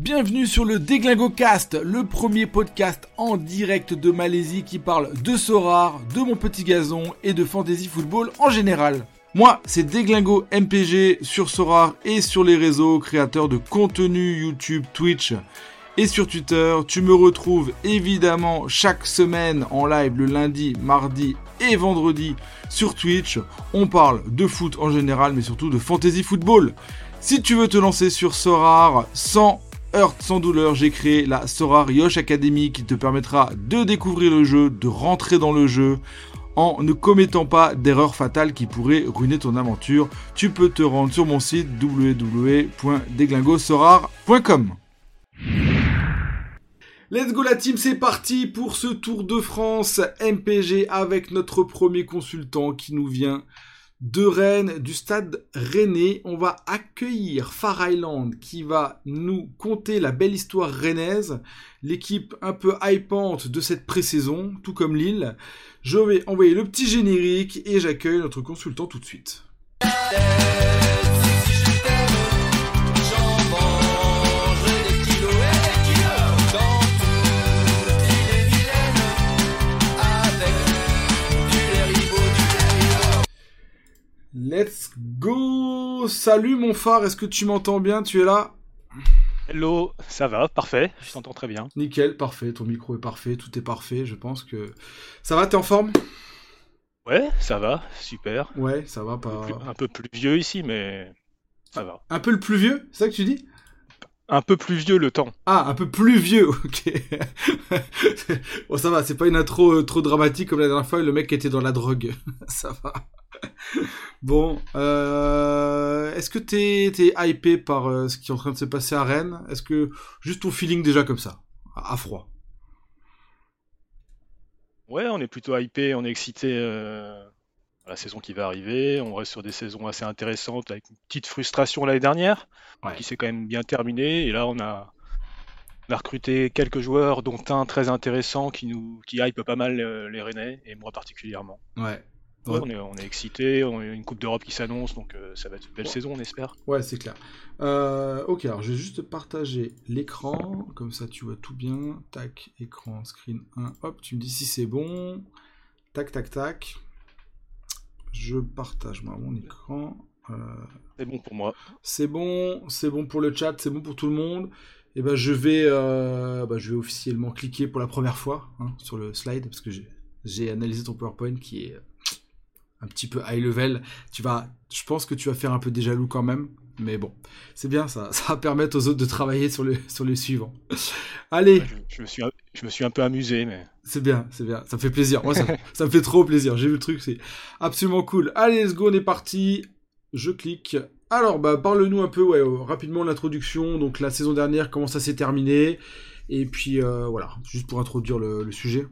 Bienvenue sur le Déglingo Cast, le premier podcast en direct de Malaisie qui parle de Sorar, de mon petit gazon et de fantasy football en général. Moi, c'est Déglingo MPG sur Sorar et sur les réseaux, créateur de contenu YouTube, Twitch et sur Twitter. Tu me retrouves évidemment chaque semaine en live le lundi, mardi et vendredi sur Twitch. On parle de foot en général, mais surtout de fantasy football. Si tu veux te lancer sur Sorar sans heurte, sans douleur, j'ai créé la Sorar Yosh Academy qui te permettra de découvrir le jeu, de rentrer dans le jeu en ne commettant pas d'erreurs fatales qui pourraient ruiner ton aventure. Tu peux te rendre sur mon site www.deglingosorar.com. Let's go la team, c'est parti pour ce Tour de France MPG avec notre premier consultant qui nous vient de Rennes, du stade rennais. On va accueillir Far Island qui va nous conter la belle histoire rennaise, l'équipe un peu hypante de cette pré-saison, tout comme Lille. Je vais envoyer le petit générique et j'accueille notre consultant tout de suite. Salut mon phare, est-ce que tu m'entends bien? Tu es là? Hello, ça va, parfait, je t'entends très bien. Nickel, parfait, ton micro est parfait, tout est parfait, je pense que... Ça va, t'es en forme? Ouais, ça va, super. Ouais, ça va, pas... Un peu plus vieux ici, mais ça va. Un peu le plus vieux, c'est ça que tu dis? Un peu plus vieux le temps. Ah, un peu plus vieux, ok. bon, ça va, c'est pas une intro euh, trop dramatique comme la dernière fois, le mec était dans la drogue. ça va. bon, euh, est-ce que t'es es hypé par euh, ce qui est en train de se passer à Rennes? Est-ce que juste ton feeling déjà comme ça, à, froid? Ouais, on est plutôt hypé, on est excité euh, la saison qui va arriver. On reste sur des saisons assez intéressantes avec une petite frustration l'année dernière, qui s'est quand même bien terminée. Et là, on a, on a recruté quelques joueurs, dont un très intéressant qui nous qui hype pas mal les Rennais et moi particulièrement. Ouais, on, est, on, est, excité, on a une Coupe d'Europe qui s'annonce, donc euh, ça va être une belle saison, on espère. Ouais, c'est clair. Euh, ok, alors je vais juste partager l'écran, comme ça tu vois tout bien. Tac, écran, screen 1, hop, tu me dis si c'est bon. Tac, tac, tac. Je partage moi, mon écran. Euh, c'est bon pour moi. C'est bon, c'est bon pour le chat, c'est bon pour tout le monde. Et eh ben je vais, bah, je vais officiellement cliquer pour la première fois hein, sur le slide parce que j'ai analysé ton PowerPoint qui est un petit peu high level. Tu vas, je pense que tu vas faire un peu des jaloux quand même. Mais bon, c'est bien ça. Ça va permettre aux autres de travailler sur, le, sur les suivants. Allez. Je, me suis, je me suis un peu amusé, mais. C'est bien, c'est bien. Ça me fait plaisir. Moi, ça, ça me fait trop plaisir. J'ai vu le truc, c'est absolument cool. Allez, let's go, on est parti. Je clique. Alors, bah, parle-nous un peu, ouais, euh, rapidement l'introduction. Donc, la saison dernière, comment ça s'est terminé. Et puis, euh, voilà, juste pour introduire le sujet.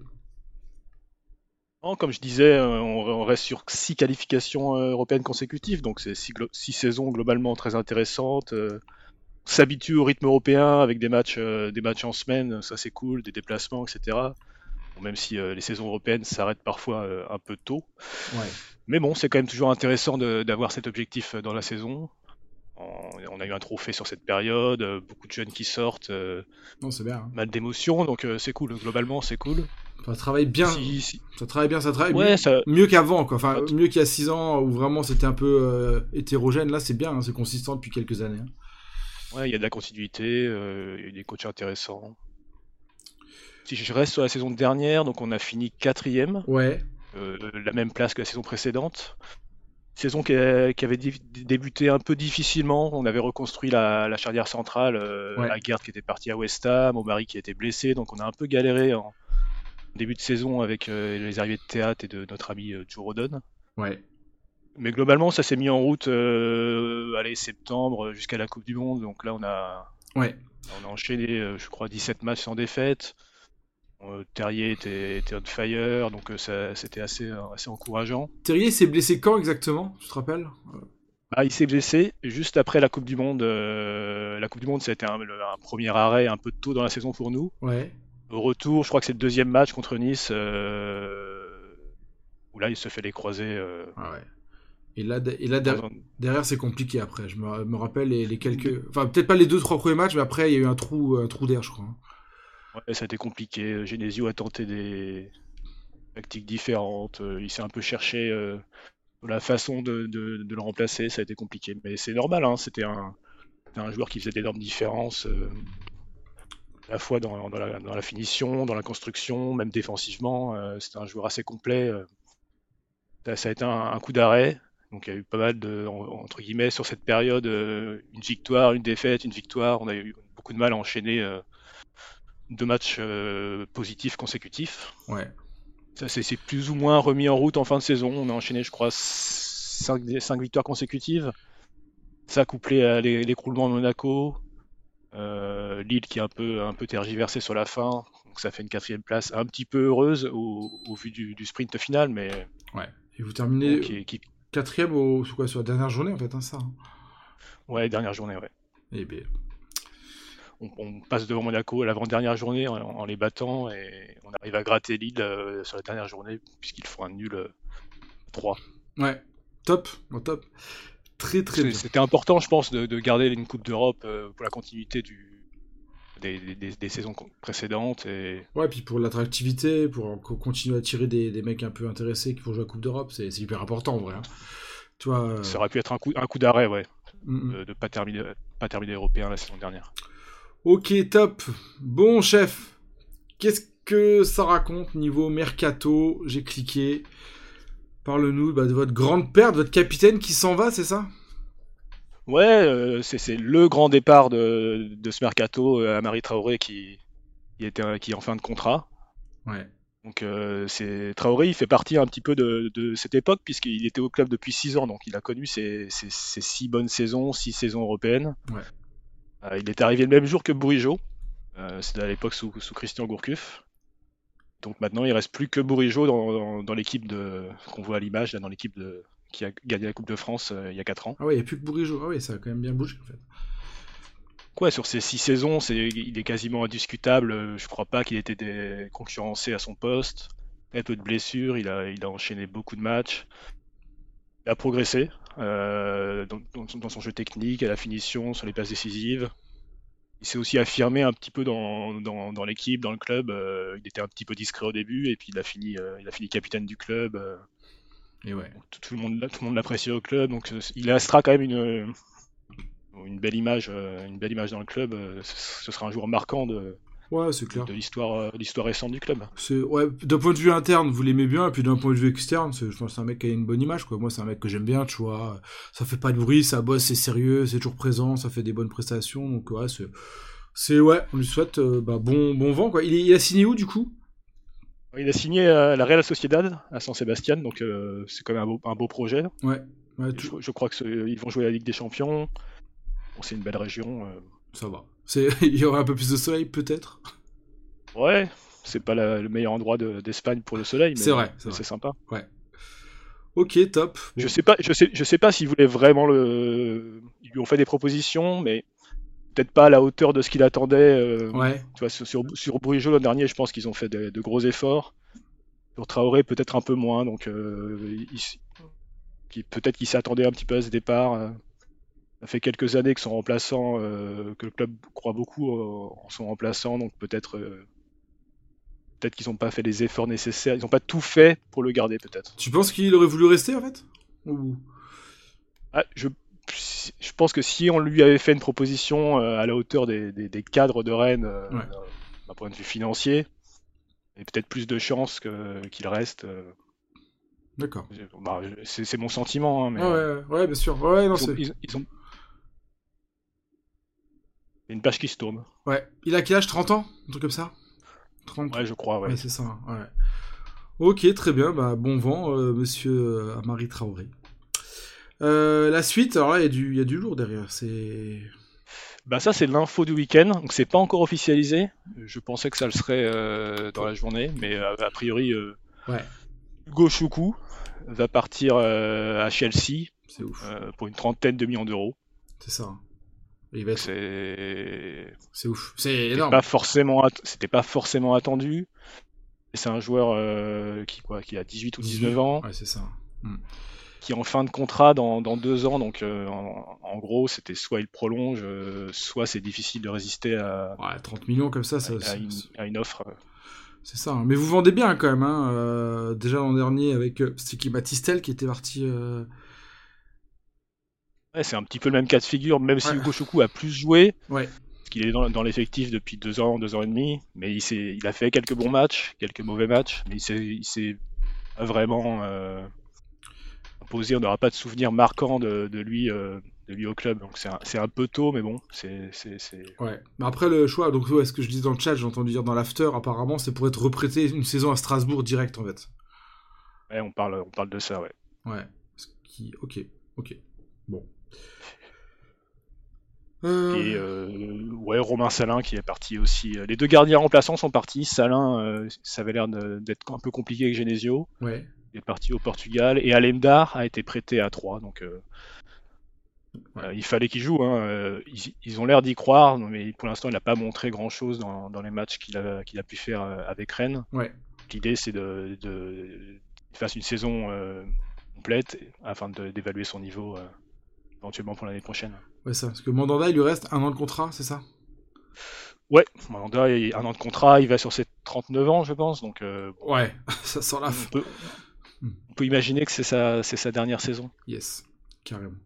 Comme je disais, euh, on reste sur six qualifications européennes consécutives, donc c'est six, saisons globalement très intéressantes. Euh, s'habitue au rythme européen avec des matchs, des matchs en semaine, ça c'est cool, des déplacements, etc. même si les saisons européennes s'arrêtent parfois un peu tôt. Mais bon, c'est quand même toujours intéressant d'avoir cet objectif dans la saison. On, a eu un trophée sur cette période, beaucoup de jeunes qui sortent, non, bien, hein. mal d'émotions, donc c'est cool. Globalement, c'est cool. Ça travaille bien. Ça travaille bien, ça travaille mieux, qu'avant, quoi. Enfin, mieux qu'il y a 6 ans où vraiment c'était un peu euh, hétérogène. Là, c'est bien, hein, c'est consistant depuis quelques années. Hein. Ouais, il y a de la continuité, euh, il y a des coachs intéressants. Si je reste sur la saison dernière, donc on a fini quatrième. Ouais. Euh, la même place que la saison précédente. Saison qui, avait débuté un peu difficilement. On avait reconstruit la, charnière centrale, ouais. à Gerd qui était parti à West Ham, Omari qui était blessé, donc on a un peu galéré en, début de saison avec euh, les arrivées de théâtre et de notre ami euh, Joe Rodon. Ouais. Mais globalement, ça s'est mis en route, euh, allez, septembre jusqu'à la Coupe du Monde. Donc là, on a, ouais. on a enchaîné, je crois, 17 matchs sans défaite. Terrier était, on fire, donc c'était assez, assez encourageant. Terrier s'est blessé quand exactement Tu te rappelles? Ah, il s'est blessé juste après la Coupe du Monde. la Coupe du Monde, ça a été un, un, premier arrêt un peu tôt dans la saison pour nous. Ouais. Au retour, je crois que c'est le deuxième match contre Nice, euh, où là il se fait les croisés. Euh, ah Et là, et là derrière, c'est compliqué après. Je me, rappelle les, quelques. Enfin, peut-être pas les deux, trois premiers matchs, mais après, il y a eu un trou, un trou d'air, je crois. Ouais, ça a été compliqué. Genesio a tenté des tactiques différentes. Euh, il s'est un peu cherché euh, la façon de, le remplacer. Ça a été compliqué. Mais c'est normal, hein. c'était un, un, joueur qui faisait d'énormes différences. Euh, à la fois dans, la, finition, dans la construction, même défensivement. c'était un joueur assez complet. ça a été un coup d'arrêt. Donc il y a eu pas mal de, entre guillemets, sur cette période, euh, une victoire, une défaite, une victoire. On a eu beaucoup de mal à enchaîner euh, deux matchs euh, positifs consécutifs. Ouais. Ça c'est plus ou moins remis en route en fin de saison. On a enchaîné, je crois, cinq, victoires consécutives. Ça couplé à l'écroulement de Monaco, Lille qui est un peu, un peu tergiversé sur la fin. Donc ça fait une quatrième place un petit peu heureuse au, vu du, sprint final, mais. Ouais. Et vous terminez. Quatrième au, quoi, sur la dernière journée, en fait, hein, ça. Hein. Ouais, dernière journée, ouais. Et eh bien. On, passe devant Monaco l'avant-dernière journée en, les battant et on arrive à gratter Lille euh, sur la dernière journée puisqu'ils font un nul 3. Euh, ouais, top, top. Très très bien. C'était important, je pense, de, de garder une Coupe d'Europe euh, pour la continuité du, des, saisons précédentes. Et... Ouais, puis pour l'attractivité, pour continuer à attirer des, mecs un peu intéressés qui vont jouer à la Coupe d'Europe, c'est hyper important en vrai. Hein. Tu vois, euh, Ça aurait pu être un coup, un coup d'arrêt, ouais, de ne pas terminer, pas terminer européen la saison dernière. Ok, top. Bon, chef, qu'est-ce que ça raconte niveau mercato? J'ai cliqué. Parle-nous bah, de votre grande perte, votre capitaine qui s'en va, c'est ça? Ouais, euh, c'est le grand départ de, ce mercato à euh, Marie Traoré qui, était, qui est en fin de contrat. Ouais. Donc euh, c'est Traoré, il fait partie un petit peu de, cette époque puisqu'il était au club depuis 6 ans, donc il a connu ces, six bonnes saisons, six saisons européennes. Ouais. il est arrivé le même jour que Bourigeau, c'était à l'époque sous, Christian Gourcuff. Donc maintenant il reste plus que Bourigeau dans, dans l'équipe de qu'on voit à l'image, dans l'équipe de, qui a gagné la Coupe de France euh, il y a 4 ans. Ah ouais, il n'y a plus que Bourigeau. Ah ouais, ça a quand même bien bougé en fait. Quoi, sur ces 6 saisons, c'est, il est quasiment indiscutable. Je crois pas qu'il ait été concurrencé à son poste. Il a peu de blessures, il a, il a enchaîné beaucoup de matchs. Il a progressé euh, dans, son jeu technique, à la finition, sur les passes décisives. Il s'est aussi affirmé un petit peu dans, dans, l'équipe, dans le club. Euh, il était un petit peu discret au début et puis il a fini, il a fini capitaine du club. Et ouais. Tout, le monde, tout le monde l'apprécie au club, donc euh, il restera quand même une, euh, une belle image, euh, une belle image dans le club. Ce sera un joueur marquant de, Ouais, c'est clair. De l'histoire, l'histoire récente du club. C'est ouais, d'un point de vue interne, vous l'aimez bien, et puis d'un point de vue externe, je pense que c'est un mec qui a une bonne image, quoi. Moi, c'est un mec que j'aime bien, tu vois. Ça fait pas de bruit, ça bosse, c'est sérieux, c'est toujours présent, ça fait des bonnes prestations, donc ouais, c'est, c'est ouais, on lui souhaite bah, bon, bon vent, quoi. Il, il a signé où du coup? Il a signé à la Real Sociedad à San Sebastian, donc euh, c'est quand même un beau, projet. Ouais. je, crois qu'ils vont jouer la Ligue des Champions. c'est une belle région. Euh. Ça va. Il y aura un peu plus de soleil peut-être? Ouais, c'est pas le meilleur endroit d'Espagne pour le soleil, mais c'est vrai, c'est sympa. Ouais. Ok, top. Je sais pas, je sais, je sais pas s'ils voulaient vraiment le. Ils lui ont fait des propositions, mais peut-être pas à la hauteur de ce qu'il attendait. Euh, ouais. Tu vois, sur, sur l'an dernier, je pense qu'ils ont fait de, gros efforts. Sur Traoré, peut-être un peu moins. Donc, euh, peut-être qu'il s'attendait un petit peu à ce départ. Euh. Ça fait quelques années que son remplaçant, que le club croit beaucoup en son remplaçant, donc peut-être peut-être qu'ils n'ont pas fait les efforts nécessaires, ils n'ont pas tout fait pour le garder peut-être. Tu penses qu'il aurait voulu rester en fait? Ah, je, je pense que si on lui avait fait une proposition euh, à la hauteur des, cadres de Rennes, euh, d'un point de vue financier, et peut-être plus de chances qu'il reste. Euh, D'accord. Bah, c'est mon sentiment. Hein, mais, ouais, ouais, bien sûr. Ouais, ils, ont, une page qui se tourne. Ouais. Il a quel âge? 30 ans? Un truc comme ça? 30... Ouais, je crois, ouais. c'est ça. Ouais. Ok, très bien. Bah, bon vent, monsieur Marie Traoré. Euh, la suite, alors là, il y, y, a du lourd derrière. C'est. Bah ça c'est l'info du week-end, donc c'est pas encore officialisé. Je pensais que ça le serait euh, dans la journée, mais euh, a, priori ouais. Hugo Choukou va partir à Chelsea ouf. pour une trentaine de millions d'euros. C'est ça. C'est c'est ouf. C'est énorme. Pas forcément c'était pas forcément attendu. C'est un joueur qui quoi qui a 18 ou 19 ans. Ouais, c'est ça. Hmm. Qui est en fin de contrat dans, dans deux ans. Donc, en, gros, c'était soit il prolonge, soit c'est difficile de résister à. Ouais, 30 millions comme ça, ça à, une, offre. C'est ça. Hein. Mais vous vendez bien quand même. Hein. déjà l'an dernier avec Sticky Matistel qui était parti. Ouais, c'est un petit peu le même cas de figure, même si Hugo Choukou a plus joué. Ouais qu'il est dans, l'effectif depuis deux ans, deux ans et demi, mais il, il a fait quelques bons matchs, quelques mauvais matchs, mais il s'est vraiment euh, imposé. On n'aura pas de souvenir marquant de, lui, euh, de lui au club, donc c'est un, peu tôt, mais bon, c'est. Ouais, mais après le choix, donc ce que je dis dans le chat, j'ai entendu dire dans l'after, apparemment, c'est pour être reprêté une saison à Strasbourg direct en fait. Ouais, on parle, on parle de ça, ouais. Ouais, qui, ok, ok, bon. Euh. Et euh, ouais, Romain Salin qui est parti aussi. Les deux gardiens remplaçants sont partis. Salin, euh, ça avait l'air d'être un peu compliqué avec Genesio. Ouais. Il est parti au Portugal. Et Alemdar a été prêté à 3. Donc il fallait qu'il joue. Hein. Ils, ont l'air d'y croire, mais pour l'instant, il n'a pas montré grand chose dans, les matchs qu'il a, qu'il a, pu faire avec Rennes. Ouais. L'idée, c'est de, de, qu'il fasse une saison complète afin d'évaluer son niveau éventuellement pour l'année prochaine. Ouais, ça. Parce que Mandanda, il lui reste un an de contrat, c'est ça? Ouais, Mandanda, a un an de contrat, il va sur ses 39 ans, je pense. Donc, euh, ouais, ça sent la on peut, on peut imaginer que c'est sa, sa dernière saison. Yes, carrément.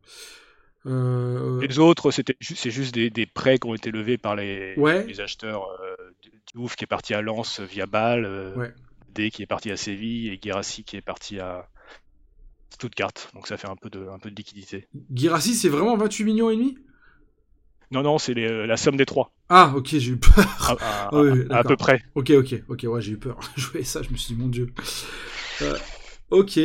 Euh... Les autres, c'était c'est juste des, des, prêts qui ont été levés par les, les acheteurs. Euh, Diouf qui est parti à Lens via Bâle, euh, ouais. D qui est parti à Séville et Guérassi qui est parti à, Stuttgart. Donc ça fait un peu de, un peu de liquidité. Girassi, c'est vraiment 28 millions et demi? Non, non, c'est la somme des trois. Ah, ok, j'ai eu peur. À, à, peu près. Ok, ok, ok, ouais, j'ai eu peur. Je voyais ça, je me suis dit, mon dieu. Euh, ok.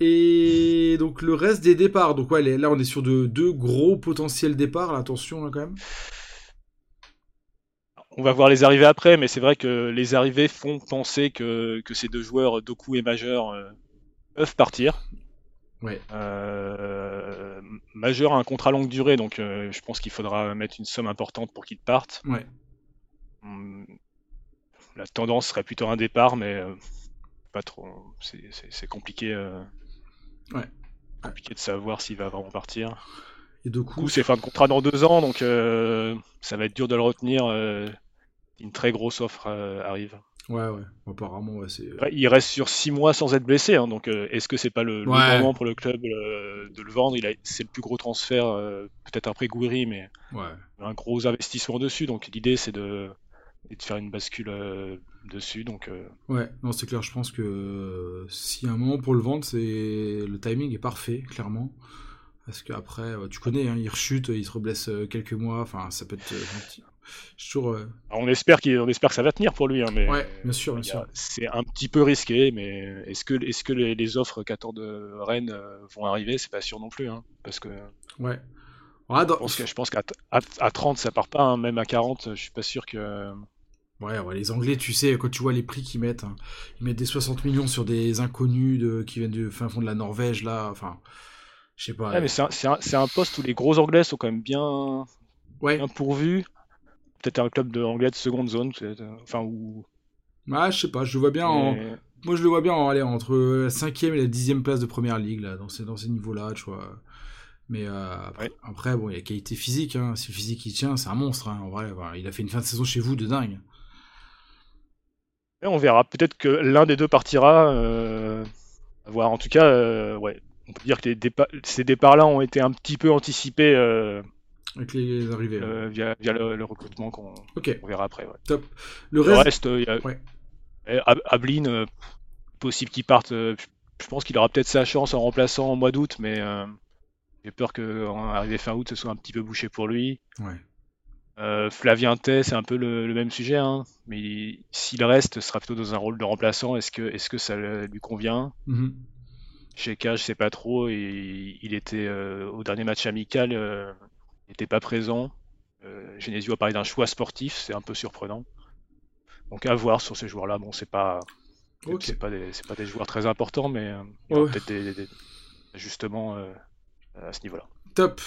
Et donc le reste des départs, donc ouais, là on est sur de deux gros potentiels départs, attention là quand même. On va voir les arrivées après, mais c'est vrai que les arrivées font penser que, que ces deux joueurs, Doku et Majeur, euh, peuvent partir. Ouais. Euh, Majeur a un contrat longue durée, donc euh, je pense qu'il faudra mettre une somme importante pour qu'il parte. Ouais. Hum, la tendance serait plutôt un départ, mais pas trop. C'est compliqué. ouais. Compliqué de savoir s'il va vraiment partir. Et du coup, c'est fin de contrat dans deux ans, donc ça va être dur de le retenir. une très grosse offre arrive. Ouais, ouais. Apparemment, ouais, c'est. il reste sur 6 mois sans être blessé, hein, donc euh, est-ce que c'est pas le, moment pour le club euh, de le vendre? Il a... C'est le plus gros transfert, euh, peut-être après Gouiri, mais un gros investissement dessus. Donc l'idée, c'est de... de, faire une bascule dessus. Donc, Ouais, non, c'est clair. Je pense que si un moment pour le vendre, c'est le timing est parfait, clairement. Parce qu'après, tu connais, hein, il rechute, il se reblesse quelques mois. Enfin, ça peut être euh, on espère qu'il, espère que ça va tenir pour lui, hein, mais ouais, bien sûr, bien sûr. C'est un petit peu risqué, mais est-ce que, est-ce que les, offres qu'attendent Rennes euh, vont arriver C'est pas sûr non plus, hein, parce que. Ouais. Je pense, qu'à à, 30 ça part pas, hein, même à 40, je suis pas sûr que. Ouais, les Anglais, tu sais, quand tu vois les prix qu'ils mettent, ils mettent des 60 millions sur des inconnus de, qui viennent du fin fond de la Norvège, là, enfin, je sais pas. mais c'est un, un, poste où les gros Anglais sont quand même bien, ouais. bien pourvus peut-être un club de anglais de seconde zone, enfin ou. Ah, je sais pas, je le vois bien en... Moi, je le vois bien en, aller entre la cinquième et la dixième place de première ligue, là, dans ces, dans ces niveaux-là, tu vois. Mais euh, après, bon, il y a qualité physique, hein. si le physique il tient, c'est un monstre, hein, en vrai. il a fait une fin de saison chez vous de dingue. Et on verra, peut-être que l'un des deux partira. Euh... À voir, en tout cas, euh, ouais. On peut dire que ces départs-là ont été un petit peu anticipés euh, avec les arrivées. Euh, via, le, recrutement qu'on verra après. Top. Le, reste, il y a eh, Ablin, possible qu'il parte. Je pense qu'il aura peut-être sa chance en remplaçant en mois d'août, mais j'ai peur qu'arrivé fin août, ce soit un petit peu bouché pour lui. Flavien Tay, c'est un peu le, même sujet, hein, mais s'il reste, ce sera plutôt dans un rôle de remplaçant. Est-ce que, est que ça lui convient? Mm-hmm. Chez Cage, je sais pas trop. Et il était au dernier match amical, n'était pas présent. Euh, Genesio a parlé d'un choix sportif, c'est un peu surprenant. Donc à voir sur ces joueurs-là. Bon, c'est pas, c'est pas des, pas des joueurs très importants, mais euh, il peut-être des, ajustements euh, à ce niveau-là. Top.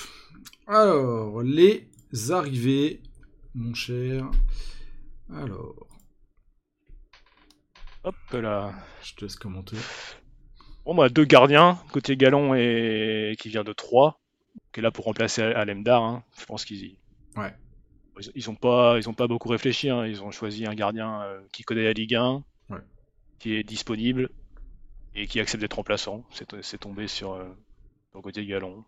Alors les arrivées, mon cher. Alors. Hop là. Je te laisse commenter. Bon, bah, deux gardiens, côté Galon et qui vient de 3, qui est là pour remplacer Alemdar. Hein. Je pense qu'ils ouais. ils, ont pas ils ont pas beaucoup réfléchi. Hein. Ils ont choisi un gardien euh, qui connaît la Ligue 1, qui est disponible et qui accepte d'être remplaçant. C'est tombé sur, euh, sur côté Galon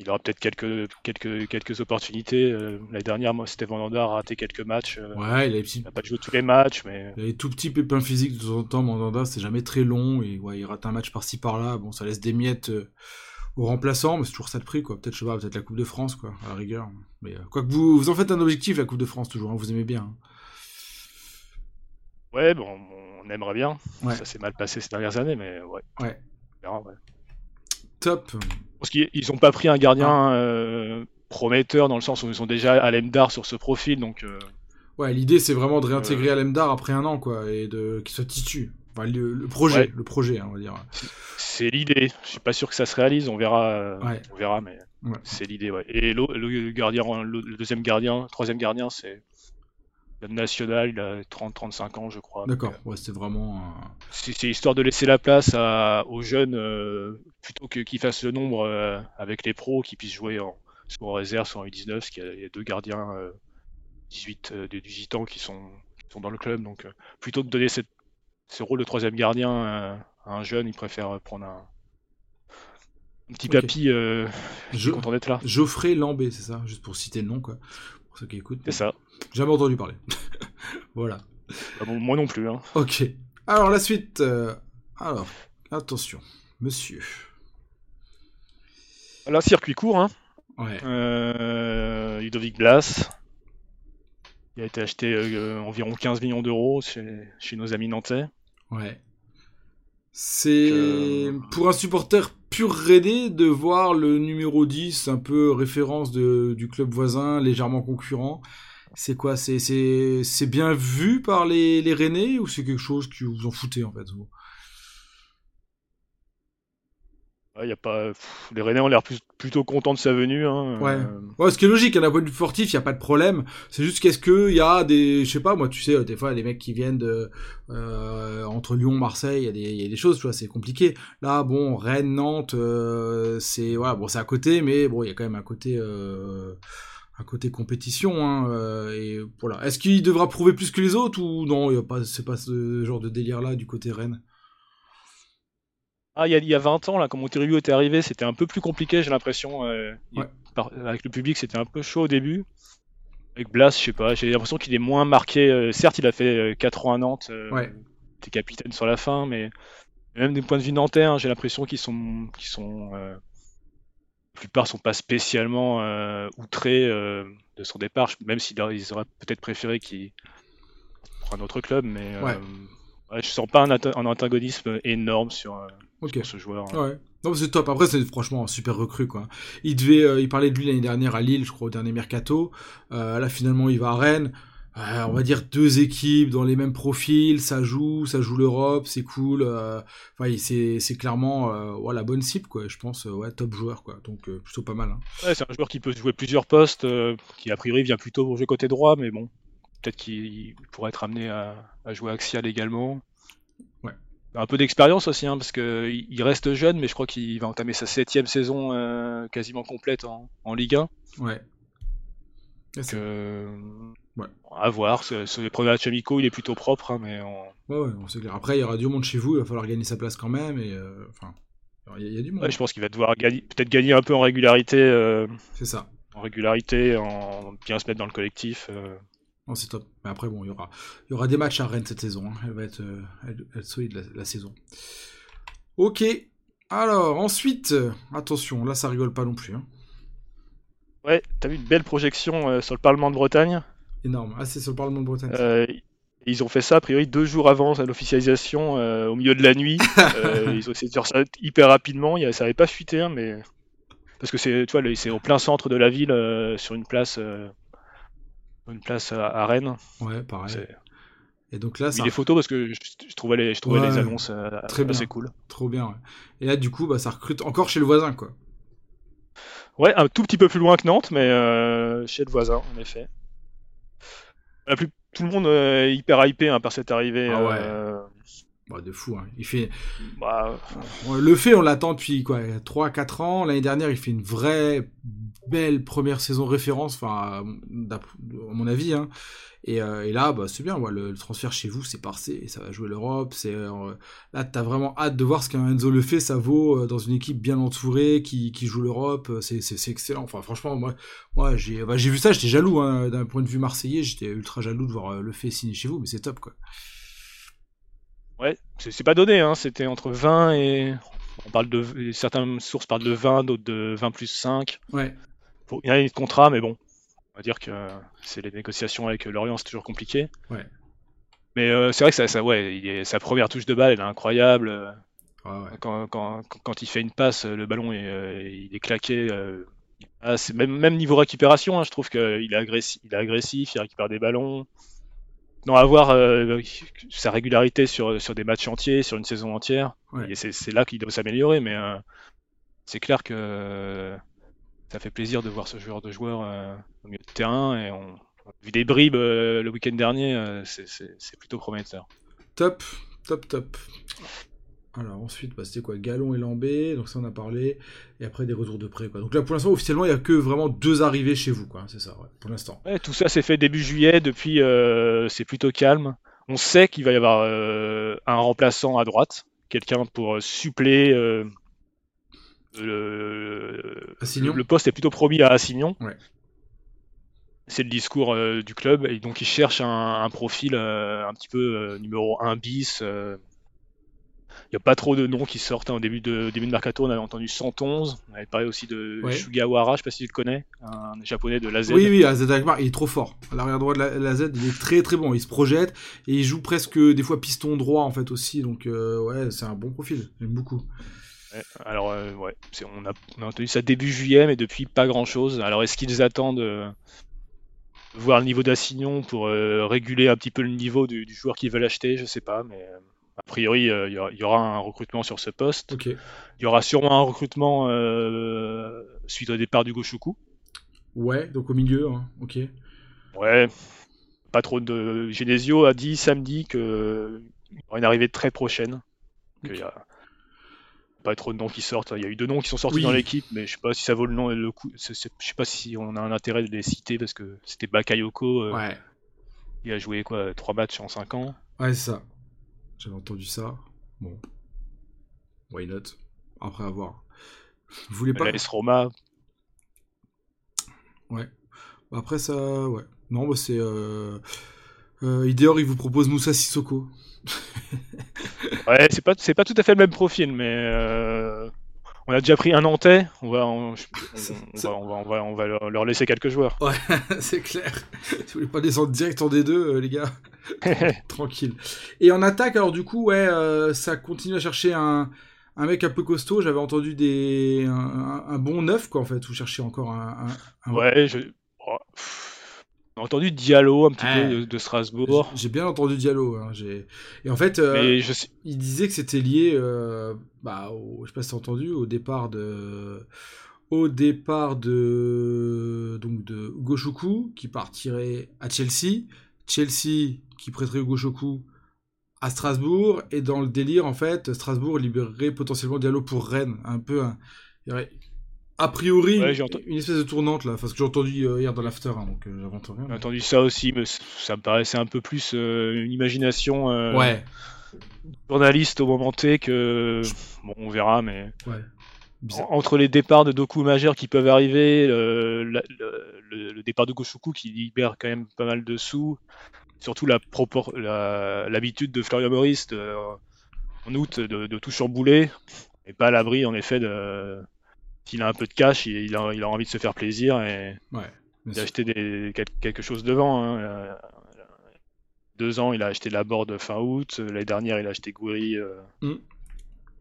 il aura peut-être quelques, quelques, quelques opportunités. Euh, L'année dernière, moi, c'était Mandanda a raté quelques matchs. Euh, ouais, il a, pas joué tous les matchs, mais. Il avait tout petit pépin physique de temps en temps. Mandanda, c'est jamais très long. Et ouais, il rate un match par-ci par-là. Bon, ça laisse des miettes euh, aux remplaçants, mais c'est toujours ça de prix, quoi. Peut-être, je sais pas, peut-être la Coupe de France, quoi, à la rigueur. Mais quoi que vous, vous en faites un objectif, la Coupe de France, toujours. Hein, vous aimez bien. Hein. Ouais, bon, on aimerait bien. Ça s'est mal passé ces dernières années, mais ouais. Ouais. Ouais. Top. Parce qu'ils n'ont pas pris un gardien ah. euh, prometteur dans le sens où ils ont déjà Alemdar sur ce profil, donc. Euh, ouais, l'idée c'est vraiment de réintégrer euh... Alemdar après un an, quoi, et de qu'il soit tissu. Enfin, le, projet, le projet, hein, on va dire. C'est l'idée. Je suis pas sûr que ça se réalise. On verra. Euh, on verra, mais c'est l'idée. Ouais. Et le, gardien, le, deuxième gardien, troisième gardien, c'est national, il a 30-35 ans, je crois. D'accord, ouais, c'est vraiment. C'est histoire de laisser la place à, aux jeunes euh, plutôt que qu'ils fassent le nombre euh, avec les pros, qui puissent jouer en, soit en réserve, soit en U19, parce qu'il y, a deux gardiens 18, euh, de 18 ans qui sont, sont dans le club. Donc, plutôt que de donner cette, ce rôle de troisième gardien à un jeune, ils préfèrent prendre un, petit papy Je... content d'être là. Geoffrey Lambé, c'est ça, juste pour citer le nom, quoi ceux qui écoutent. C'est ça. Jamais entendu parler. voilà. Ah moi non plus. Hein. Ok. Alors la suite. Euh, alors, attention, monsieur. Là, circuit court. Hein. Ouais. Euh, Ludovic Blas. Il a été acheté euh, environ 15 millions d'euros chez, chez, nos amis nantais. Ouais. C'est pour un supporter pur rainé de voir le numéro 10, un peu référence de, du club voisin, légèrement concurrent. C'est quoi C'est c'est bien vu par les les Rennais ou c'est quelque chose que vous en foutez en fait y a pas... Les Rennais ont l'air plutôt contents de sa venue. Hein. Ouais. ouais, ce qui est logique, à un point de vue sportif, il n'y a pas de problème. C'est juste qu'est-ce qu'il y a des. Je sais pas, moi, tu sais, des fois, les mecs qui viennent de. Euh, entre Lyon, Marseille, il y, a des, y a des choses, tu vois, c'est compliqué. Là, bon, Rennes, Nantes, euh, c'est. Voilà, bon, c'est à côté, mais bon, il y a quand même un côté. Euh, un côté compétition hein, euh, et voilà est-ce qu'il devra prouver plus que les autres ou non il y a pas c'est pas ce genre de délire là du côté Rennes? Ah, il y, a, 20 ans, là, quand Monterrey était arrivé, c'était un peu plus compliqué, j'ai l'impression. Euh, avec le public, c'était un peu chaud au début. Avec Blas, je sais pas, j'ai l'impression qu'il est moins marqué. Euh, certes, il a fait 4 euh, ans à Nantes, ouais. était capitaine sur la fin, mais même du point de vue nantais, hein, j'ai l'impression qu'ils sont. Qu'ils sont plupart sont pas spécialement outrés de son départ, même s'ils auraient peut-être préféré qu'il prenne un autre club, mais je sens pas un, un antagonisme énorme sur, ce joueur. Hein. Ouais. Non, c'est top. Après, c'est franchement un super recrue, quoi. Il devait, euh, il parlait de lui l'année dernière à Lille, je crois, au dernier mercato. Euh, là, finalement, il va à Rennes. Euh, on va dire deux équipes dans les mêmes profils, ça joue, ça joue l'Europe, c'est cool. Euh, enfin, c'est, c'est clairement euh, ouais, la bonne cible, quoi. Je pense, ouais, top joueur, quoi. Donc plutôt pas mal. Hein. Ouais, c'est un joueur qui peut jouer plusieurs postes, qui a priori vient plutôt pour jouer côté droit, mais bon, peut-être qu'il pourrait être amené à, à jouer axial également un peu d'expérience aussi, hein, parce que il reste jeune, mais je crois qu'il va entamer sa septième saison euh, quasiment complète en, Ligue 1. Ouais. Donc, euh, ouais. À voir. Sur les premiers matchs amicaux, il est plutôt propre, hein, mais ouais, ouais, clair. Après, il y aura du monde chez vous, il va falloir gagner sa place quand même, et euh, enfin, il y, a du monde. je pense qu'il va devoir gagner, peut-être gagner un peu en régularité. c'est ça. En régularité, en bien se mettre dans le collectif c'est top. Mais après, bon, il y aura, y aura des matchs à Rennes cette saison. Hein. Elle va être, euh, elle, solide la, saison. Ok. Alors, ensuite, attention, là, ça rigole pas non plus. Hein. Ouais, t'as vu une belle projection euh, sur le Parlement de Bretagne? Énorme. Ah, c'est sur le Parlement de Bretagne. Euh, ils ont fait ça, a priori, deux jours avant l'officialisation, au milieu de la nuit. ils ont essayé de faire ça hyper rapidement. ça n'avait pas fuité, hein, mais. Parce que c'est, tu vois, c'est au plein centre de la ville, sur une place une place à, Rennes. Ouais, pareil. Et donc là, ça... des photos parce que je, trouvais les, je trouvais les annonces euh, très assez cool. Trop bien. Ouais. Et là, du coup, bah, ça recrute encore chez le voisin, quoi. Ouais, un tout petit peu plus loin que Nantes, mais euh, chez le voisin, en effet. La plus... Tout le monde est hyper hypé hein, par cette arrivée. Ah ouais. Bah, de fou, hein. Il fait. Bah, le fait, on l'attend depuis quoi, 3-4 ans. L'année dernière, il fait une vraie belle première saison référence, enfin, à mon avis. Hein. Et, euh, et, là, bah, c'est bien, ouais, le, le, transfert chez vous, c'est parfait, ça va jouer l'Europe. C'est euh, là, t'as vraiment hâte de voir ce qu'un Enzo le fait. Ça vaut euh, dans une équipe bien entourée qui, qui joue l'Europe. C'est, excellent. Enfin, franchement, moi, moi, j'ai, bah, j'ai vu ça, j'étais jaloux hein, d'un point de vue marseillais. J'étais ultra jaloux de voir le fait signer chez vous, mais c'est top, quoi. Ouais, c'est pas donné, hein. c'était entre 20 et. On parle de. Certaines sources parlent de 20, d'autres de 20 plus 5. Ouais. Il y a une contrat, mais bon. On va dire que c'est les négociations avec Lorient, c'est toujours compliqué. Ouais. Mais euh, c'est vrai que ça, ça ouais, il est, sa première touche de balle, elle est incroyable. Ouais, ouais. Quand, quand, quand, il fait une passe, le ballon est, euh, il est claqué. Euh, ah, même, même niveau récupération, hein, je trouve qu'il est, agressif, il est agressif, il récupère des ballons non, avoir euh, sa régularité sur, sur des matchs entiers, sur une saison entière. Ouais. Et c'est là qu'il doit s'améliorer, mais euh, c'est clair que euh, ça fait plaisir de voir ce joueur de joueur euh, au milieu de terrain. Et on, on a vu des bribes le week-end dernier, c'est plutôt prometteur. Top, top, top. Alors ensuite, bah, c'était quoi? Galon et Lambé, donc ça on a parlé, et après des retours de prêt. Quoi. Donc là pour l'instant, officiellement, il n'y a que vraiment deux arrivées chez vous, quoi. c'est ça, ouais, pour l'instant. Ouais, tout ça s'est fait début juillet, depuis euh, c'est plutôt calme. On sait qu'il va y avoir euh, un remplaçant à droite, quelqu'un pour suppléer. Euh, le, le poste est plutôt promis à Assignon. Ouais. C'est le discours euh, du club, et donc il cherche un, un profil euh, un petit peu numéro 1 bis il n'y a pas trop de noms qui sortent. Hein. Au début de, début de Mercato, on avait entendu 111. On avait parlé aussi de Ouais. Sugawara, je sais pas si tu le connais, un japonais de l'AZ. Oui, oui, AZ Alkmaar, il est trop fort. À l'arrière droit de la, la Z, il est très très bon. Il se projette et il joue presque des fois piston droit en fait aussi. Donc euh, ouais, c'est un bon profil. J'aime beaucoup. Ouais, alors, euh, ouais, on, a, on a entendu ça début juillet, mais depuis pas grand chose. Alors, est-ce qu'ils attendent euh, de voir le niveau d'Assignon pour euh, réguler un petit peu le niveau du, du joueur qu'ils veulent acheter? Je sais pas, mais a priori, euh, il y, aura- il y aura un recrutement sur ce poste. Il y aura sûrement un recrutement euh, suite au départ du Goshoku. Ouais, donc au milieu, hein. ok. Ouais, pas trop de. Genesio a dit samedi que il y aura une arrivée très prochaine. Qu'il y a pas trop de noms qui sortent. Il y a eu deux noms qui sont sortis Oui. dans l'équipe, mais je sais pas si ça vaut le nom et le coup. Je sais pas si on a un intérêt de les citer parce que c'était Bakayoko. euh, Ouais, Il a joué quoi, trois matchs en cinq ans. ouais, c'est ça. J'avais entendu ça. Bon. Why not? Après avoir. Vous voulez pas Roma, Ouais. Après ça, ouais. Non, bah c'est. Euh... Euh, Ideor, il vous propose Moussa Sissoko. ouais, c'est pas c'est pas tout à fait le même profil, mais euh, on a déjà pris un Nantais. On va on, va, on va, on va, on va leur- laisser quelques joueurs. Ouais, c'est clair. Si vous voulez pas descendre direct en D2, euh, les gars, tranquille. Et en attaque, alors du coup, ouais, euh, ça continue à chercher un, un mec un peu costaud. J'avais entendu des un, bon neuf, quoi, en fait. Vous cherchez encore un. Ouais, je... oh. On a entendu Diallo un petit peu de, de Strasbourg. J'ai bien entendu Diallo. hein, Et en fait, euh, je il disait que c'était lié, euh, bah, au, je sais pas si t'as entendu, au départ de, au départ de, donc de Goshoku qui partirait à Chelsea, Chelsea qui prêterait Goshoku à Strasbourg et dans le délire en fait, Strasbourg libérerait potentiellement Diallo pour Rennes, un peu un, il y aurait a priori Ouais, une espèce de tournante là, parce que j'ai entendu euh, hier dans l'after, hein, donc euh, rien. J'ai entendu ça aussi, mais ça me paraissait un peu plus euh, une imagination euh, Ouais, journaliste au moment T que bon, on verra, mais ouais. Bizarre. en- entre les départs de Doku majeurs qui peuvent arriver, le, la- le- le- le départ de Goshoku qui libère quand même pas mal de sous, surtout la propor- la- l'habitude de Florian Maurice de- en août de, de tout chambouler, et pas à l'abri en effet de s'il a un peu de cash, il, il a, il a envie de se faire plaisir et Ouais. des, quel- quelque chose devant. hein. Euh, Deux ans, il a acheté la board fin août. L'année dernière, il a acheté Gouiri euh, Mm.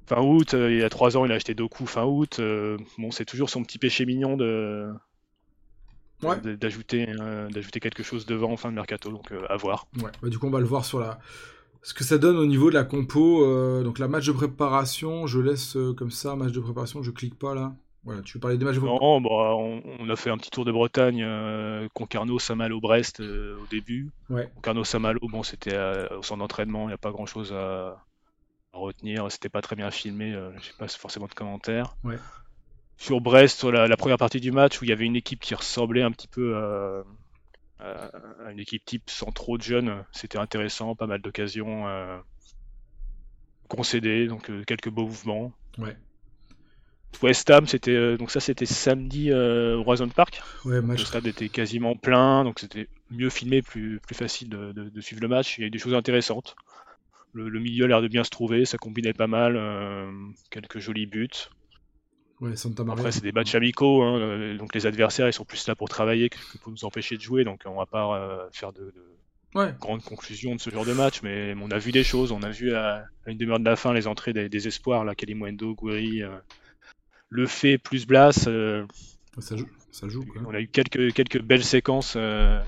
fin août. Euh, Il y a trois ans, il a acheté Doku fin août. Euh, bon, c'est toujours son petit péché mignon de Ouais. d'ajouter euh, d'ajouter quelque chose devant en fin de mercato. Donc euh, à voir. Ouais, bah, du coup, on va le voir sur la. Ce que ça donne au niveau de la compo. euh, donc, la match de préparation, je laisse euh, comme ça, match de préparation, je clique pas là. Voilà, tu veux parler des matchs Non, bah, on, on a fait un petit tour de Bretagne. Euh, Concarneau, Saint-Malo, Brest euh, au début. Ouais. Concarneau, Saint-Malo, bon, c'était euh, au centre d'entraînement. Il n'y a pas grand-chose à à retenir. C'était pas très bien filmé, euh, j'ai pas forcément de commentaires. Ouais. Sur Brest, sur la, la première partie du match, où il y avait une équipe qui ressemblait un petit peu à, à- à une équipe type sans trop de jeunes, c'était intéressant, pas mal d'occasions concédées, donc quelques beaux mouvements. Ouais. West Ham, c'était euh, donc ça c'était samedi euh, au Roison Park. Ouais, Le stade était quasiment plein, donc c'était mieux filmé, plus, plus facile de, de- de suivre le match. Il y a eu des choses intéressantes. Le, le milieu a l'air de bien se trouver, ça combinait pas mal, euh, quelques jolis buts. Ouais, Santa Maria. Après, c'est des matchs amicaux, hein, euh, donc les adversaires ils sont plus là pour travailler que pour nous empêcher de jouer, donc on va pas euh, faire de, de Ouais. grandes conclusions de ce genre de match, mais on a vu des choses. On a vu à, à une demi-heure de la fin les entrées des, des espoirs, là, Kalimundo, Gouiri, euh, Le Fait plus Blas. euh, Ça joue, ça joue quoi. on a eu quelques, quelques belles séquences. euh,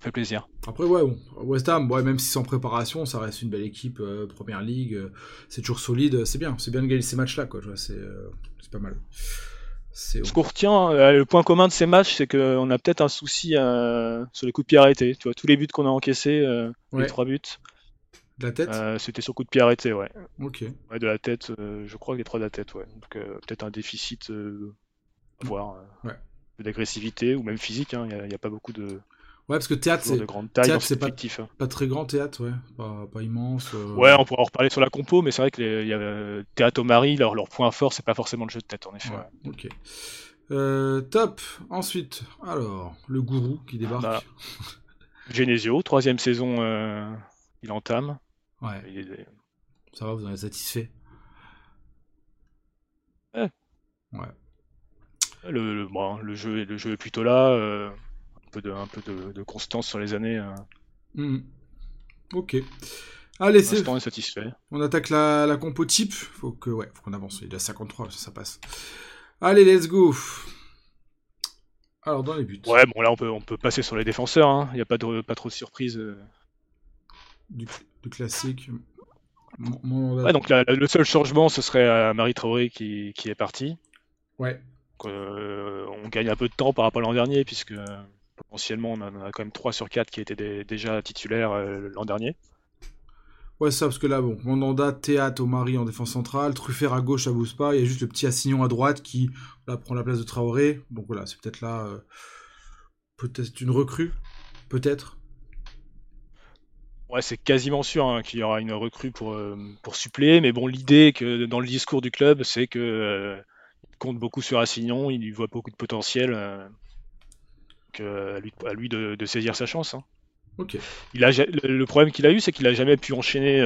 fait plaisir. Après, ouais, bon, West Ham, ouais, même si en préparation, ça reste une belle équipe, euh, première ligue, euh, c'est toujours solide, c'est bien, c'est bien de gagner ces matchs-là, quoi, c'est pas mal. Ce qu'on retient, le point commun de ces matchs, c'est qu'on a peut-être un souci sur les coups de pied arrêtés. Tu vois, tous les buts qu'on a encaissés, Ouais. les trois buts, de la tête euh, c'était sur coup de pied arrêté, ouais. Ok. Ouais, de la tête, euh, je crois que les trois de la tête, ouais. Donc euh, peut-être un déficit à voir. Ouais. D'agressivité ou même physique, hein. il n'y a, pas beaucoup de Ouais, parce que théâtre, c'est de grande taille c'est pas- hein. pas très grand théâtre, ouais, pas, pas immense. Ouais, on pourra en reparler sur la compo, mais c'est vrai que les, y a, Théâtre Marie, leur, leur point fort, c'est pas forcément le jeu de tête, en effet. ouais, ok. Top. Ensuite, alors, le gourou qui débarque. Bah. Genesio, troisième saison, il entame. Ouais, Il est- ça va, vous en êtes satisfait? Ouais. Ouais. Le, le, bon, le jeu, est- le jeu est plutôt là, euh, un peu de, un peu de, de constance sur les années. euh, Mhm. Ok. Allez, c'est l'instant, on est satisfait. On attaque la, la compo type. Faut que, ouais, faut qu'on avance. Il est à 53, ça, ça passe. Allez, let's go. Alors, dans les buts. Ouais, bon là on peut, on peut passer sur les défenseurs, hein. il n'y a pas, de, pas trop de surprises. euh. Du, du classique. Mon- mon- Ouais, donc la- le seul changement ce serait à Marie Traoré qui, qui est parti. Ouais. Donc, euh, on gagne un peu de temps par rapport à l'an dernier puisque euh, potentiellement on en a quand même 3 sur 4 qui étaient des- déjà titulaires euh, l'an dernier. Ouais, ça, parce que là, bon, Mandanda, Théâtre, Omari en défense centrale, Truffert à gauche, ça bouge pas. Il y a juste le petit Assignon à droite qui là, prend la place de Traoré. Donc voilà, c'est peut-être là. euh, peut-être une recrue. Peut-être. Ouais, c'est quasiment sûr hein, qu'il y aura une recrue pour, euh, pour suppléer, mais bon, l'idée que dans le discours du club, c'est que euh, il compte beaucoup sur Assignon, il y voit beaucoup de potentiel, euh, que, à lui, à lui de, de saisir sa chance. hein. Il a, le problème qu'il a eu, c'est qu'il a jamais pu enchaîner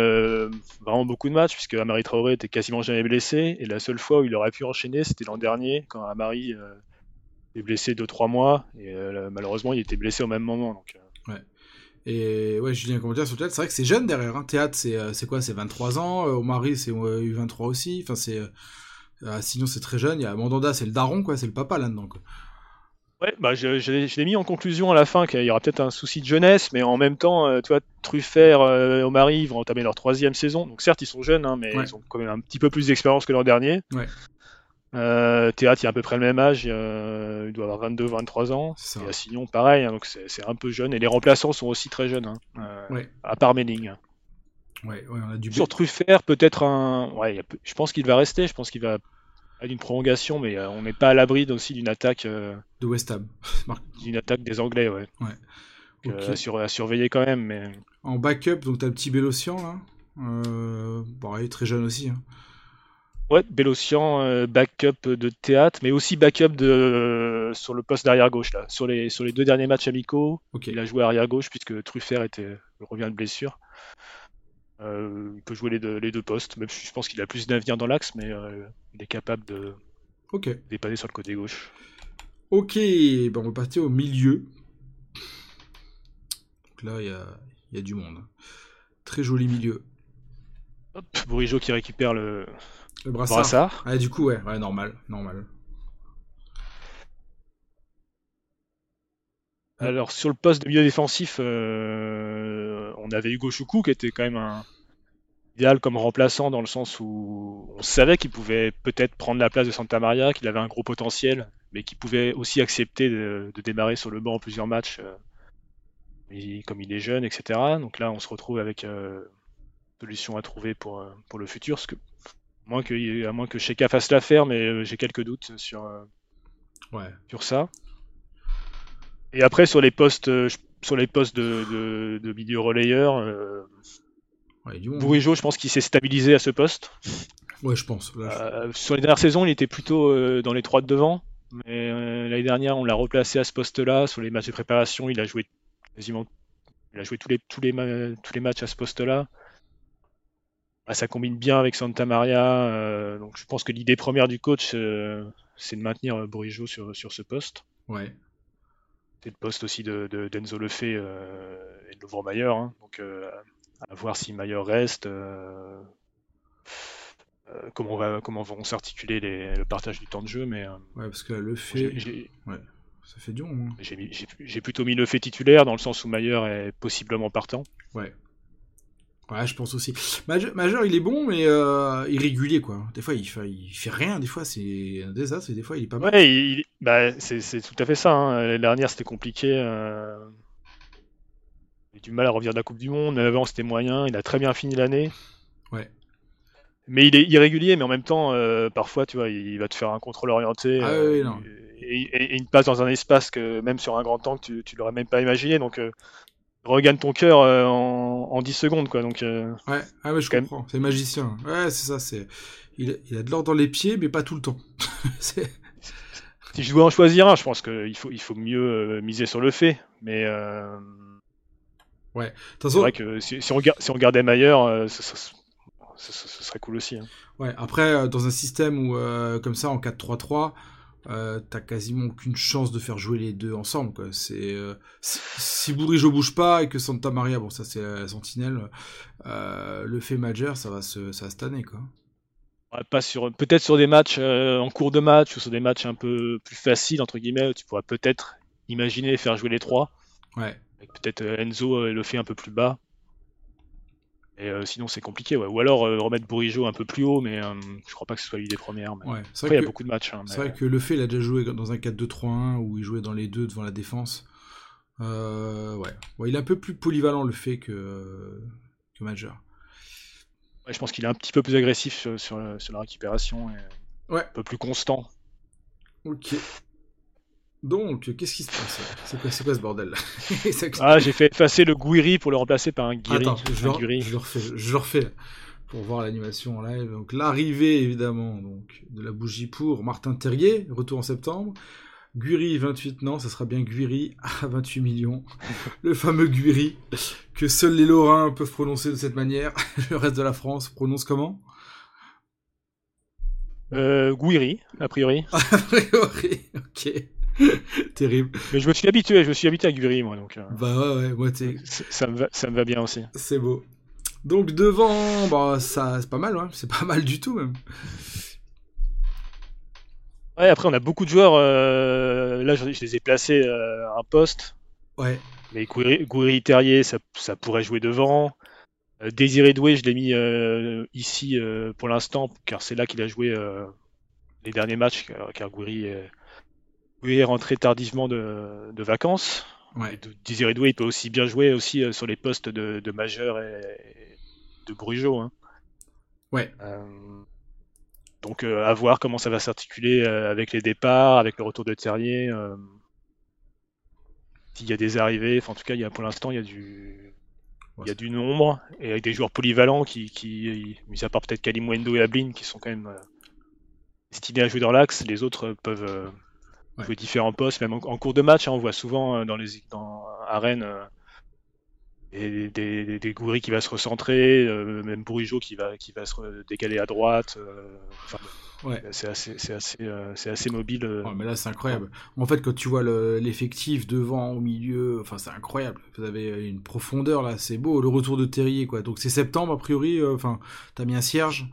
vraiment beaucoup de matchs, puisque Amari Traoré était quasiment jamais blessé, et la seule fois où il aurait pu enchaîner, c'était l'an dernier, quand Amari est blessé 2-3 mois, et malheureusement, il était blessé au même moment. Donc, Et ouais, Julien, comment dire sur le théâtre, c'est vrai que c'est jeune derrière. Hein. Théâtre, c'est euh, c'est quoi? C'est 23 ans. Euh, Omari, c'est euh, eu 23 aussi. Enfin, c'est. Euh, Assignon, c'est très jeune. Il y a Mandanda, c'est le daron, quoi. C'est le papa là-dedans. Ouais, bah je, je l'ai je l'ai mis en conclusion à la fin qu'il y aura peut-être un souci de jeunesse, mais en même temps, euh, tu vois, Truffert, euh, Omari ils vont entamer leur troisième saison. Donc certes, ils sont jeunes, hein, mais Ouais. ils ont quand même un petit peu plus d'expérience que l'an dernier. Ouais. Euh, Théâtre, il a à peu près le même âge, euh, il doit avoir 22-23 ans. Ça. Et Assignon, pareil, hein, donc c'est un peu jeune. Et les remplaçants sont aussi très jeunes, hein, euh, Ouais. à part Menning. Ouais, ouais, on a du Sur Truffert, peut-être un. Ouais, a je pense qu'il va rester, je pense qu'il va à une prolongation, mais euh, on n'est pas à l'abri aussi d'une attaque, de West Ham. D'une attaque des Anglais, ouais. Donc, Ok. euh, à, sur- à surveiller quand même, mais En backup, donc t'as le petit Bélocian là. Pareil, très jeune aussi. Hein. Ouais, Bélocian, euh, backup de théâtre, mais aussi backup de euh, sur le poste d'arrière gauche là. Sur les sur les deux derniers matchs amicaux, Ok. il a joué arrière gauche puisque Truffert était revient de blessure. Euh, il peut jouer les deux, les deux postes, même si je pense qu'il a plus d'avenir dans l'axe, mais euh, il est capable de Ok. dépanner sur le côté gauche. Ok, ben on va partir au milieu. Donc là, il y a, il y a du monde. Très joli milieu. Hop, Bourigeau qui récupère le Le brassard. brassard. Ah, du coup, ouais, ouais, normal, normal. Alors sur le poste de milieu défensif, euh, on avait Hugo Choukou qui était quand même un idéal comme remplaçant dans le sens où on savait qu'il pouvait peut-être prendre la place de Santa Maria, qu'il avait un gros potentiel, mais qu'il pouvait aussi accepter de, de démarrer sur le banc en plusieurs matchs, euh, et comme il est jeune, etc. Donc là, on se retrouve avec euh, solution à trouver pour, pour le futur. Parce que, à moins que, à moins que Sheka fasse l'affaire, mais j'ai quelques doutes sur, ouais. sur ça. Et après, sur les postes, sur les postes de, de, milieu relayeur, euh, Bourigeau, je pense qu'il s'est stabilisé à ce poste. Ouais, je pense. sur les dernières saisons, il était plutôt dans les trois de devant. Mais l'année dernière, on l'a replacé à ce poste-là. Sur les matchs de préparation, il a joué quasiment il a joué tous les, tous les, tous les matchs à ce poste-là. Ah, ça combine bien avec Santa Maria. Euh, donc je pense que l'idée première du coach, euh, c'est de maintenir euh, Bourigeau sur, sur ce poste. Ouais. C'est le poste aussi de, de d'Enzo Lefebvre et de Laurent Mayer. Hein. Donc à voir si Mayer reste. comment, va, comment vont s'articuler le partage du temps de jeu. Mais, ouais, parce que Lefebvre. Ouais. Ça fait dur, hein. J'ai plutôt mis le fait titulaire dans le sens où Mayer est possiblement partant. Ouais. Ouais, je pense aussi. Majeur, il est bon, mais euh, irrégulier, quoi. Des fois, il fait, il fait rien. Des fois, c'est un désastre. Et des fois, il est pas mal. Ouais, bah, c'est tout à fait ça. Hein. L'année dernière, c'était compliqué. Euh... Il a du mal à revenir de la Coupe du Monde. Mais avant, c'était moyen. Il a très bien fini l'année. Ouais. Mais il est irrégulier, mais en même temps, euh, parfois, tu vois, il va te faire un contrôle orienté. Ah, oui, non et, il passe dans un espace que même sur un grand temps que tu, tu l'aurais même pas imaginé. Donc euh, regagne ton cœur euh, en, en, 10 secondes quoi. Donc euh, ouais, ah je comprends. C'est magicien. Ouais, c'est ça. C'est il, il, a de l'or dans les pieds, mais pas tout le temps. si je dois en choisir un, je pense qu'il faut il faut mieux miser sur le fait. Mais ouais. C'est vrai que si, si, on, si on regardait Maillard, ce, ce, serait cool aussi. Hein. Ouais. Après, dans un système où comme ça en 4-3-3 euh, t'as quasiment aucune chance de faire jouer les deux ensemble. Quoi. C'est, euh, si Bourigeau bouge pas et que Santa Maria, bon ça c'est la sentinelle, euh, le fait majeur, ça va se, ça va se tanner quoi. pas sur, peut-être sur des matchs en cours de match ou sur des matchs un peu plus faciles entre guillemets, tu pourrais peut-être imaginer faire jouer les trois. Ouais. Peut-être Enzo le fait un peu plus bas. Et euh, sinon, c'est compliqué. Ouais. Ou alors euh, remettre Bourigeau un peu plus haut, mais euh, je crois pas que ce soit l'idée première. Mais... Ouais, Après, il y a beaucoup de matchs. Hein, c'est vrai que Le Fait, il a déjà joué dans un 4-2-3-1 où il jouait dans les deux devant la défense. ouais. ouais. Il est un peu plus polyvalent, Le Fait, que, que Major. Ouais, je pense qu'il est un petit peu plus agressif sur, sur, sur la récupération. Et. Un peu plus constant. Ok. Donc, qu'est-ce qui se passe C'est quoi, quoi, ce bordel? Ah, j'ai fait effacer le Guiri pour le remplacer par un Guiri. Attends, je, le refais, je refais pour voir l'animation en live. Donc, l'arrivée, évidemment, donc, de la bougie pour Martin Terrier, retour en septembre. Guiri, 28, non, ça sera bien Guiri à 28 millions. le fameux Guiri que seuls les Lorrains peuvent prononcer de cette manière. le reste de la France prononce comment? Euh, Guiri, a priori. a priori, ok. Terrible. Mais je me suis habitué, je me suis habitué à Guri, moi. Donc, euh, Bah ouais, ouais, moi t'es. Ça me, va, ça me va bien aussi. C'est beau. Donc devant, bah ça, c'est pas mal, ouais. c'est pas mal du tout même. Ouais, après on a beaucoup de joueurs. Euh, là, je, les ai placés euh, à un poste. Ouais. Mais Gouiri Terrier, ça, ça, pourrait jouer devant. Désiré Doué, je l'ai mis ici pour l'instant, car c'est là qu'il a joué les derniers matchs, car Gouiri oui, rentré tardivement de, de vacances. Ouais. Désiré Doué, il peut aussi bien jouer aussi euh, sur les postes de, de majeur et de Brugeot. Hein. Ouais. Euh, donc euh, à voir comment ça va s'articuler avec les départs, avec le retour de Terrier. S'il y a des arrivées, enfin, en tout cas, il y a, pour l'instant, il y a du, il y a du nombre et avec des joueurs polyvalents qui, qui mis à part peut-être Kalimwendo et Ablin, qui sont quand même destinés à jouer dans l'axe, les autres peuvent jouer différents postes, même en, cours de match. Hein, on voit souvent euh, dans les dans, à Rennes euh, des, des, qui va se recentrer, euh, même Bourigeau qui va, qui va se décaler à droite. Enfin, ouais. C'est assez, c'est assez, c'est assez mobile. mais là, c'est incroyable. En fait, quand tu vois l'effectif devant, au milieu, enfin, c'est incroyable. Vous avez une profondeur là, c'est beau. Le retour de Terrier, quoi. Donc c'est septembre a priori. Enfin, t'as mis un cierge.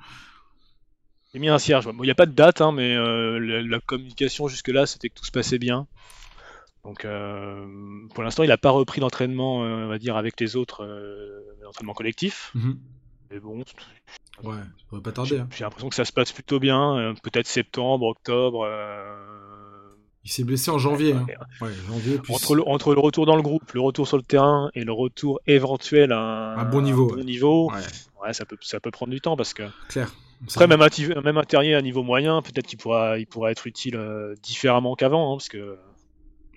J'ai mis un cierge. il n'y a pas de date, hein, mais euh, la, communication jusque-là, c'était que tout se passait bien. Donc, euh, pour l'instant, il n'a pas repris d'entraînement, euh, on va dire, avec les autres, l'entraînement collectif. Mhm. Mais bon. Ouais, ça pourrait pas tarder. Hein. J'ai l'impression que ça se passe plutôt bien. Peut-être septembre, octobre. Il s'est blessé en janvier. hein. Ouais, janvier Entre le, entre le retour dans le groupe, le retour sur le terrain et le retour éventuel à un, Un bon niveau, ouais. niveau, Ouais, ouais, ça, peut, ça peut prendre du temps parce que clair. Après même un, même un terrier à niveau moyen, peut-être qu'il pourra, il pourra être utile euh, différemment qu'avant, hein, parce que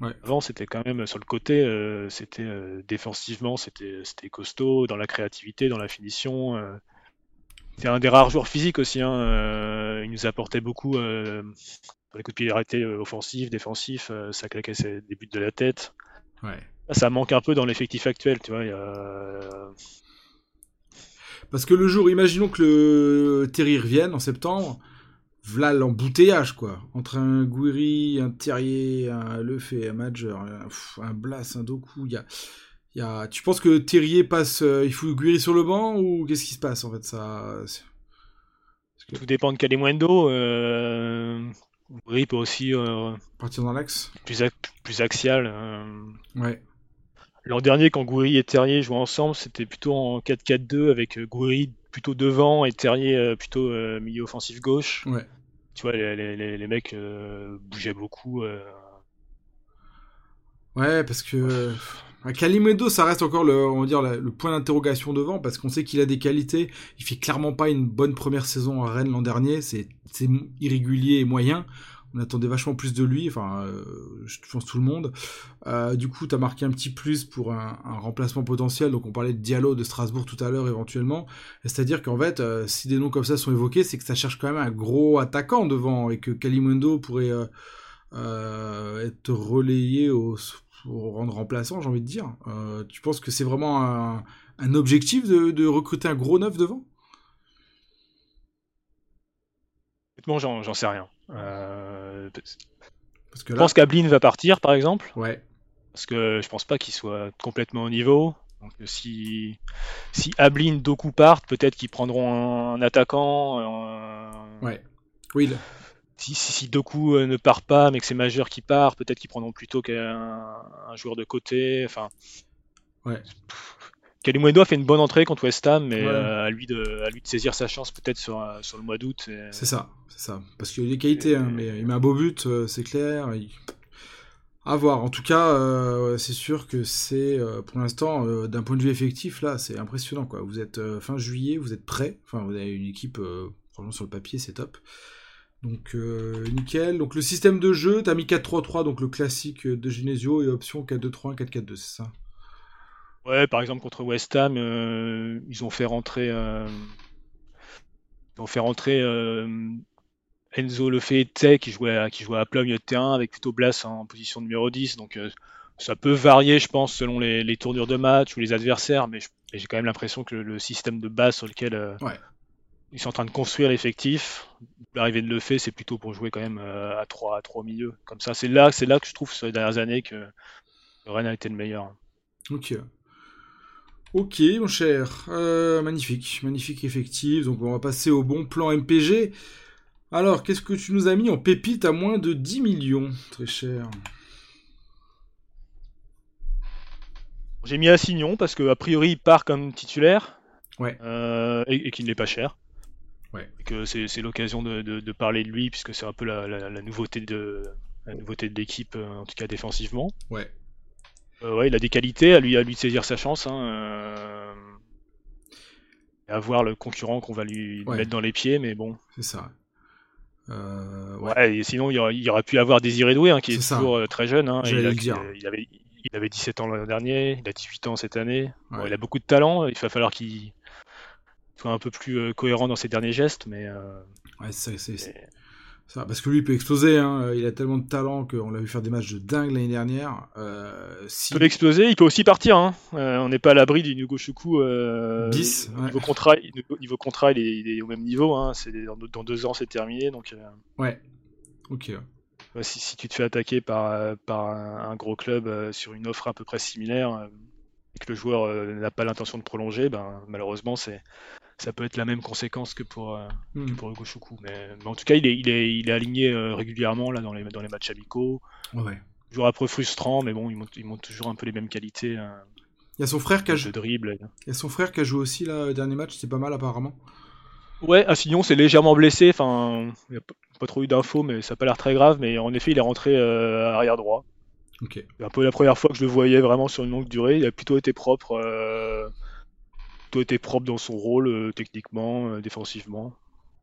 Ouais. avant c'était quand même sur le côté, euh, c'était euh, défensivement, c'était costaud dans la créativité, dans la finition. C'était un des rares joueurs physiques aussi. Hein, il nous apportait beaucoup les coups de pied arrêtés offensifs, défensifs. ça claquait ses- des buts de la tête. Ouais. Ça manque un peu dans l'effectif actuel, tu vois. il y a- Parce que le jour, imaginons que le Terry revienne en septembre, voilà l'embouteillage, quoi. Entre un Gouiri, un Terrier, un Lefebvre, un Major, un, Blas, un Doku, il y a, y a... Tu penses que Terrier passe, euh, il fout Gouiri sur le banc, ou qu'est-ce qui se passe, en fait, ça... c'est- Tout dépend de Calimundo. Euh... Gouiri peut aussi euh, Partir dans l'axe plus, ac- plus axial. euh. Ouais. L'an dernier, quand Gouiri et Terrier jouaient ensemble, c'était plutôt en 4-4-2 avec euh, Gouiri plutôt devant et Terrier euh, plutôt euh, milieu offensif gauche. Ouais. Tu vois, les, les- mecs euh, bougeaient beaucoup. euh. Ouais, parce que Calimedo, ça reste encore le, on va dire, la- le point d'interrogation devant, parce qu'on sait qu'il a des qualités. Il fait clairement pas une bonne première saison à Rennes l'an dernier. C'est, c'est irrégulier et moyen. On attendait vachement plus de lui, enfin, euh, je pense tout le monde. Euh, du coup, tu as marqué un petit plus pour un, remplacement potentiel. Donc, on parlait de Diallo de Strasbourg tout à l'heure, éventuellement. C'est-à-dire qu'en fait, euh, si des noms comme ça sont évoqués, c'est que ça cherche quand même un gros attaquant devant et que Calimundo pourrait être relayé au, au rang de remplaçant, j'ai envie de dire. Tu penses que c'est vraiment un, objectif de, de recruter un gros neuf devant? Honnêtement, j'en sais rien. Euh, Parce que je pense qu'Ablin va partir, par exemple, ouais, parce que je pense pas qu'il soit complètement au niveau. Donc, euh, si, si Ablin, Doku partent, peut-être qu'ils prendront un, un attaquant. euh, ouais, oui, là, si, si, si Doku euh, ne part pas, mais que c'est Majeur qui part, peut-être qu'ils prendront plutôt qu'un un joueur de côté. Enfin, ouais, Kalimundo a fait une bonne entrée contre West Ham, mais Ouais. euh, à, lui de, à lui de saisir sa chance peut-être sur, euh, sur le mois d'août. et- c'est ça, c'est ça. Parce qu'il a des qualités, hein, mais il met un beau but, euh, c'est clair. il- À voir. En tout cas, euh, c'est sûr que c'est, euh, pour l'instant, euh, d'un point de vue effectif, là, c'est impressionnant, quoi. Vous êtes euh, fin juillet, vous êtes prêts. Enfin, vous avez une équipe, euh, franchement, sur le papier, c'est top. Donc, euh, nickel. Donc, le système de jeu, t'as mis 4-3-3, donc le classique de Genesio, et option 4-2-3-1, 4-4-2, c'est ça? Ouais, par exemple contre West Ham, euh, ils ont fait rentrer, euh, ils ont fait rentrer euh, Enzo Lefebvre qui jouait à, qui jouait à plat milieu de terrain avec plutôt Blas en position numéro 10. Donc ça peut varier, je pense, selon les, les tournures de match ou les adversaires, mais j'ai quand même l'impression que le, le système de base sur lequel Ouais. ils sont en train de construire l'effectif, l'arrivée de Lefebvre, c'est plutôt pour jouer quand même à 3 à 3 au milieu. Comme ça, c'est là, c'est là que je trouve sur les dernières années que Rennes a été le meilleur. Ok. Ok, mon cher. Euh, magnifique, magnifique effectif. Donc, on va passer au bon plan MPG. Alors, qu'est-ce que tu nous as mis en pépite à moins de 10 millions Très cher? J'ai mis Assignon parce que a priori il part comme titulaire Ouais. euh, et, et qu'il n'est pas cher. Ouais. Et que c'est l'occasion de, de- de parler de lui puisque c'est un peu la, la- la nouveauté de la nouveauté de l'équipe euh, en tout cas défensivement. Ouais. Euh, ouais, il a des qualités, à lui à lui de saisir sa chance. Hein, euh, et à voir le concurrent qu'on va lui Ouais. mettre dans les pieds, mais bon. C'est ça. Euh, ouais. Ouais. et sinon il aurait, il y aurait pu avoir Désiré Doué hein, qui est, toujours très jeune. Hein, il, a- le dire. il avait il avait 17 ans l'an dernier, il a 18 ans cette année. Bon, il a beaucoup de talent, il va falloir qu'il soit un peu plus cohérent dans ses derniers gestes, mais euh, Ouais, c'est ça. Parce que lui, il peut exploser. Hein. Il a tellement de talent qu'on l'a vu faire des matchs de dingue l'année dernière. Euh, si... il peut exploser, il peut aussi partir. Hein. Euh, on n'est pas à l'abri du Nugo Choukou. Euh, 10, ouais. niveau, contrat, niveau, contrat, il est, il est au même niveau. Hein. C'est dans, deux ans, c'est terminé. Donc, euh, Ouais. Ok. si, si tu te fais attaquer par, euh, par un, un gros club euh, sur une offre à peu près similaire euh, et que le joueur euh, n'a pas l'intention de prolonger, ben, malheureusement, c'est ça peut être la même conséquence que pour, euh, Hmm. que pour Hugo Choukou. Mais, mais en tout cas, il est, il est, il est aligné euh, régulièrement là, dans, les, dans les matchs amicaux. Ouais. Un peu frustrant, mais bon, il montre, il montre toujours un peu les mêmes qualités euh, Il y a son frère qui a, dribble. il y a son frère qui a joué aussi là, le dernier match. C'est pas mal apparemment. Ouais, Assignon c'est légèrement blessé, enfin, il n'y a pas trop eu d'infos, mais ça n'a pas l'air très grave, mais en effet, il est rentré euh, arrière droit. Ok. C'est un peu la première fois que je le voyais vraiment sur une longue durée, il a plutôt été propre, été propre dans son rôle, euh, techniquement, euh, défensivement.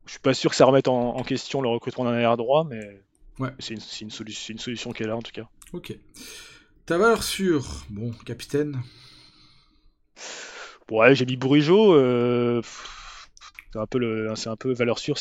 Je suis pas sûr que ça remette en, en question le recrutement d'un arrière droit, mais Ouais. c'est une, une solu- c'est une solution qui est là en tout cas. Ok. Ta valeur sûre, bon, capitaine. Ouais, j'ai mis Bourigeau, euh, c'est un peu le, c'est un peu valeur sûre